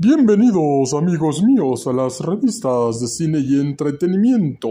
Bienvenidos amigos míos a las revistas de cine y entretenimiento.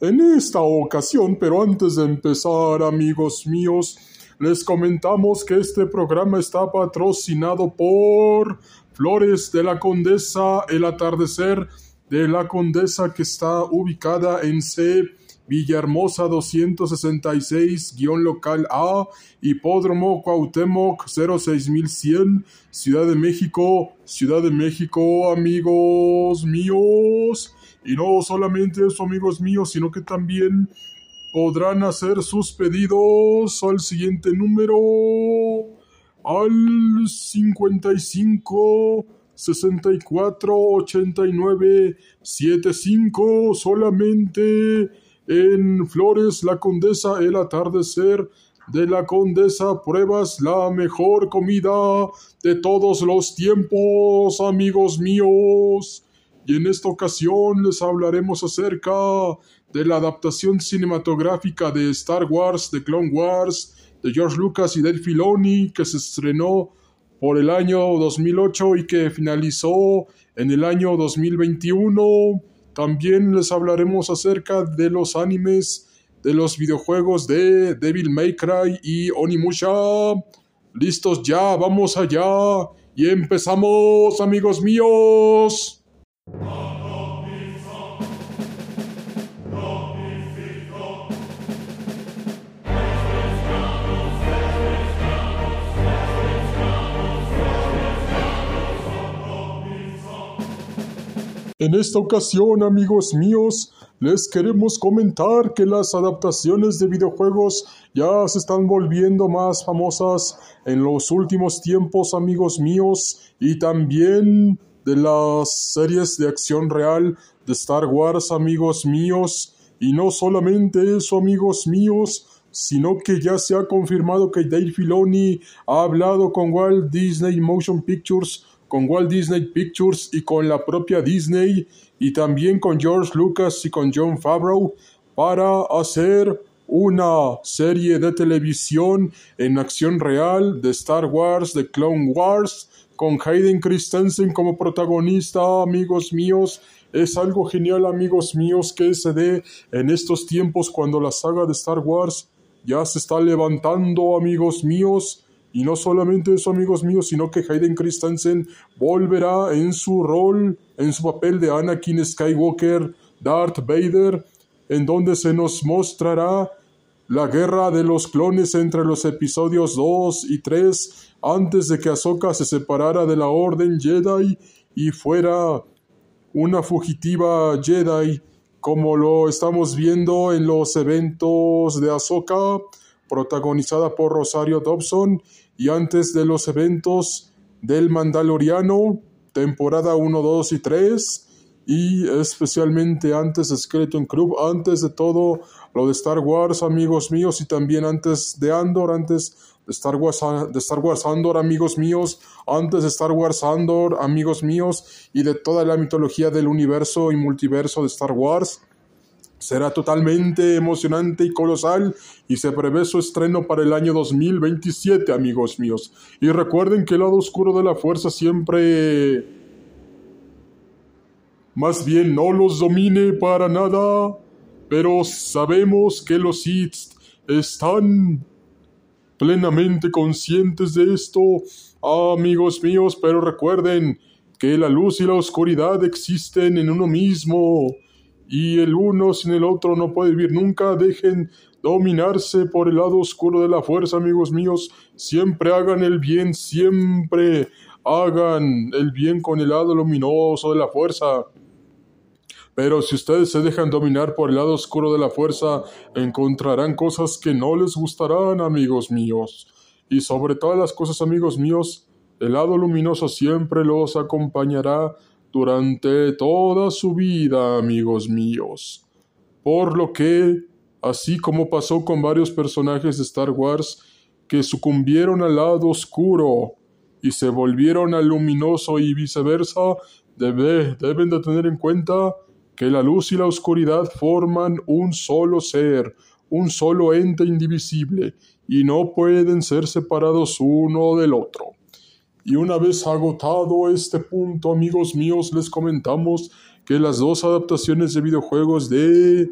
En esta ocasión, pero antes de empezar amigos míos, les comentamos que este programa está patrocinado por Flores de la Condesa, el atardecer de la Condesa que está ubicada en C. Villahermosa 266-local A, Hipódromo Cuauhtémoc 06100, Ciudad de México, Ciudad de México, amigos míos. Y no solamente eso, amigos míos, sino que también podrán hacer sus pedidos al siguiente número, al 55 64 89 75 solamente en Flores La Condesa el atardecer de la Condesa pruebas la mejor comida de todos los tiempos amigos míos y en esta ocasión les hablaremos acerca de la adaptación cinematográfica de Star Wars, de Clone Wars, de George Lucas y Dave Filoni que se estrenó por el año 2008 y que finalizó en el año 2021. También les hablaremos acerca de los animes, de los videojuegos de Devil May Cry y Onimusha. Listos ya, vamos allá y empezamos amigos míos. En esta ocasión, amigos míos, les queremos comentar que las adaptaciones de videojuegos ya se están volviendo más famosas en los últimos tiempos, amigos míos, y también de las series de acción real de Star Wars, amigos míos, y no solamente eso, amigos míos, sino que ya se ha confirmado que Dave Filoni ha hablado con Walt Disney Motion Pictures con Walt Disney Pictures y con la propia Disney y también con George Lucas y con John Favreau para hacer una serie de televisión en acción real de Star Wars, de Clone Wars, con Hayden Christensen como protagonista, amigos míos. Es algo genial, amigos míos, que se dé en estos tiempos cuando la saga de Star Wars ya se está levantando, amigos míos. Y no solamente eso, amigos míos, sino que Hayden Christensen volverá en su rol, en su papel de Anakin Skywalker, Darth Vader, en donde se nos mostrará la guerra de los clones entre los episodios 2 y 3, antes de que Ahsoka se separara de la Orden Jedi y fuera una fugitiva Jedi, como lo estamos viendo en los eventos de Ahsoka protagonizada por Rosario Dobson, y antes de los eventos del Mandaloriano, temporada 1, 2 y 3, y especialmente antes de Skeleton Club, antes de todo lo de Star Wars, amigos míos, y también antes de Andor, antes de Star Wars, de Star Wars Andor, amigos míos, antes de Star Wars Andor, amigos míos, y de toda la mitología del universo y multiverso de Star Wars. Será totalmente emocionante y colosal y se prevé su estreno para el año 2027, amigos míos. Y recuerden que el lado oscuro de la fuerza siempre... Más bien no los domine para nada, pero sabemos que los Sith están plenamente conscientes de esto, amigos míos, pero recuerden que la luz y la oscuridad existen en uno mismo y el uno sin el otro no puede vivir nunca. Dejen dominarse por el lado oscuro de la fuerza, amigos míos. Siempre hagan el bien, siempre hagan el bien con el lado luminoso de la fuerza. Pero si ustedes se dejan dominar por el lado oscuro de la fuerza, encontrarán cosas que no les gustarán, amigos míos. Y sobre todas las cosas, amigos míos, el lado luminoso siempre los acompañará durante toda su vida, amigos míos. Por lo que, así como pasó con varios personajes de Star Wars que sucumbieron al lado oscuro y se volvieron al luminoso y viceversa, deben de tener en cuenta que la luz y la oscuridad forman un solo ser, un solo ente indivisible, y no pueden ser separados uno del otro. Y una vez agotado este punto, amigos míos, les comentamos que las dos adaptaciones de videojuegos de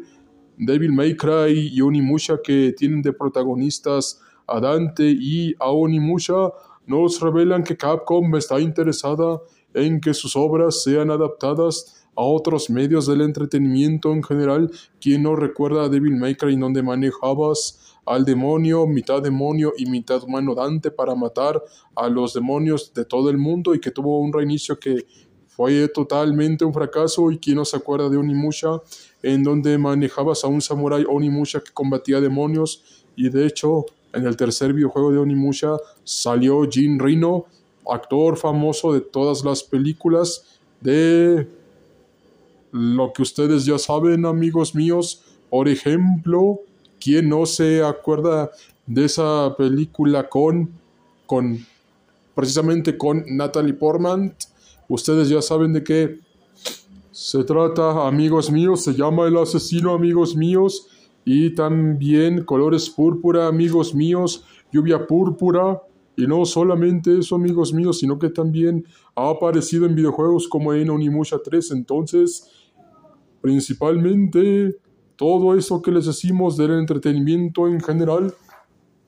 Devil May Cry y Onimusha que tienen de protagonistas a Dante y a Onimusha nos revelan que Capcom está interesada en que sus obras sean adaptadas a otros medios del entretenimiento en general. ¿Quién no recuerda a Devil May Cry donde manejabas al demonio, mitad demonio y mitad humano Dante para matar a los demonios de todo el mundo y que tuvo un reinicio que fue totalmente un fracaso y quién no se acuerda de Onimusha en donde manejabas a un samurái Onimusha que combatía demonios y de hecho en el tercer videojuego de Onimusha salió Jin Rino, actor famoso de todas las películas de lo que ustedes ya saben amigos míos, por ejemplo, ¿Quién no se acuerda de esa película con, con precisamente con Natalie Portman? Ustedes ya saben de qué se trata, amigos míos. Se llama El asesino, amigos míos. Y también Colores Púrpura, amigos míos. Lluvia Púrpura. Y no solamente eso, amigos míos, sino que también ha aparecido en videojuegos como en Onimusha 3. Entonces, principalmente todo eso que les decimos del entretenimiento en general,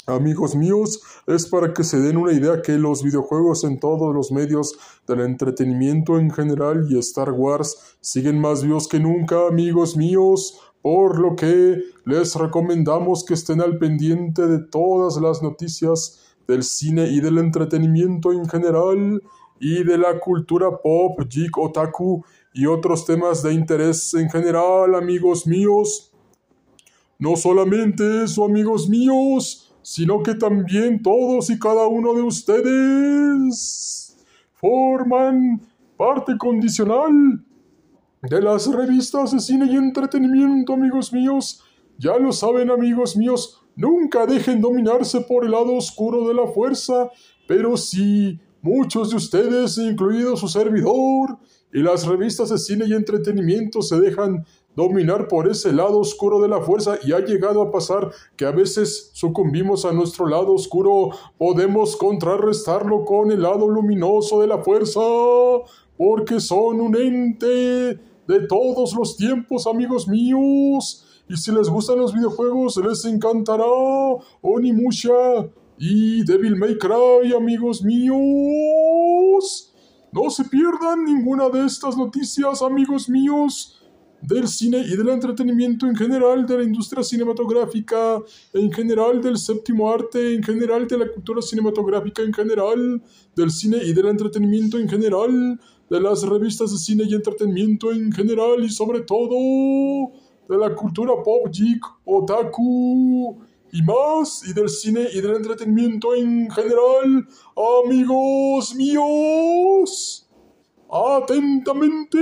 amigos míos, es para que se den una idea que los videojuegos en todos los medios del entretenimiento en general y Star Wars siguen más vivos que nunca, amigos míos. Por lo que les recomendamos que estén al pendiente de todas las noticias del cine y del entretenimiento en general y de la cultura pop, geek, otaku y otros temas de interés en general, amigos míos. No solamente eso, amigos míos, sino que también todos y cada uno de ustedes forman parte condicional de las revistas de cine y entretenimiento, amigos míos. Ya lo saben, amigos míos, nunca dejen dominarse por el lado oscuro de la fuerza, pero si muchos de ustedes, incluido su servidor, y las revistas de cine y entretenimiento se dejan dominar por ese lado oscuro de la fuerza y ha llegado a pasar que a veces sucumbimos a nuestro lado oscuro, podemos contrarrestarlo con el lado luminoso de la fuerza, porque son un ente de todos los tiempos, amigos míos. Y si les gustan los videojuegos, les encantará Onimusha y Devil May Cry, amigos míos. No se pierdan ninguna de estas noticias, amigos míos, del cine y del entretenimiento en general, de la industria cinematográfica, en general del séptimo arte, en general de la cultura cinematográfica en general, del cine y del entretenimiento en general, de las revistas de cine y entretenimiento en general y sobre todo de la cultura pop, geek, otaku y más, y del cine y del entretenimiento en general, amigos míos. Atentamente.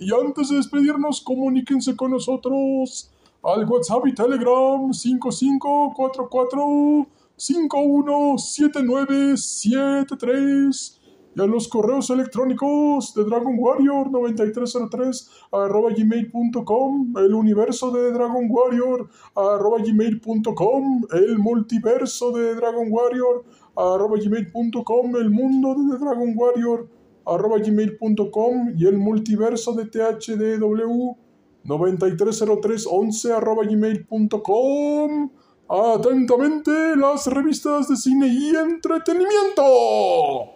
Y antes de despedirnos, comuníquense con nosotros al WhatsApp y Telegram 5544 517973 a los correos electrónicos de Dragon Warrior 9303 arroba gmail.com, el universo de Dragon Warrior arroba gmail.com, el multiverso de Dragon Warrior arroba gmail.com, el mundo de Dragon Warrior arroba gmail.com y el multiverso de THDW 930311 arroba gmail.com. Atentamente las revistas de cine y entretenimiento.